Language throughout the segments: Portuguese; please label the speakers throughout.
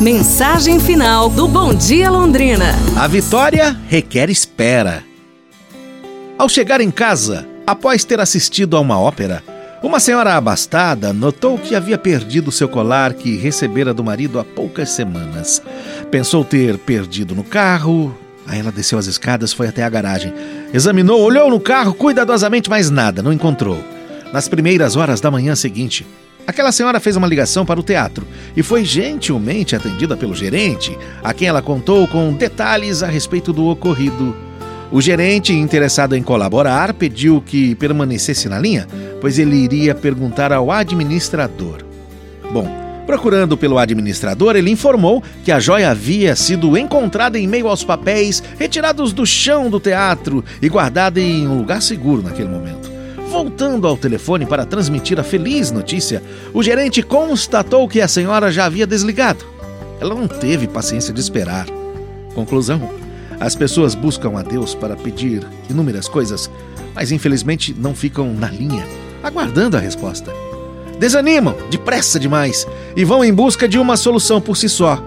Speaker 1: Mensagem final do Bom Dia Londrina.
Speaker 2: A vitória requer espera. Ao chegar em casa, após ter assistido a uma ópera, uma senhora abastada notou que havia perdido seu colar que recebera do marido há poucas semanas. Pensou ter perdido no carro. Aí ela desceu as escadas, foi até a garagem. Examinou, olhou no carro cuidadosamente, mas nada, não encontrou. Nas primeiras horas da manhã seguinte, aquela senhora fez uma ligação para o teatro e foi gentilmente atendida pelo gerente, a quem ela contou com detalhes a respeito do ocorrido. O gerente, interessado em colaborar, pediu que permanecesse na linha, pois ele iria perguntar ao administrador. Bom, procurando pelo administrador, ele informou que a joia havia sido encontrada em meio aos papéis retirados do chão do teatro e guardada em um lugar seguro naquele momento. Voltando ao telefone para transmitir a feliz notícia, o gerente constatou que a senhora já havia desligado. Ela não teve paciência de esperar. Conclusão: as pessoas buscam a Deus para pedir inúmeras coisas, mas infelizmente não ficam na linha, aguardando a resposta. Desanimam depressa demais e vão em busca de uma solução por si só,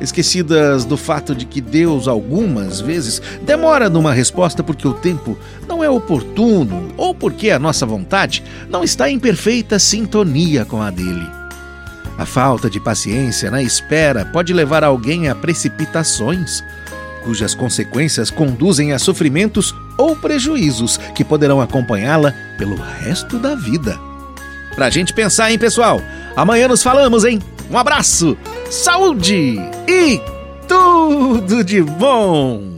Speaker 2: esquecidas do fato de que Deus algumas vezes demora numa resposta porque o tempo não é oportuno ou porque a nossa vontade não está em perfeita sintonia com a dele. A falta de paciência na espera pode levar alguém a precipitações cujas consequências conduzem a sofrimentos ou prejuízos que poderão acompanhá-la pelo resto da vida. Pra gente pensar, hein, pessoal? Amanhã nos falamos, hein? Um abraço, saúde e tudo de bom!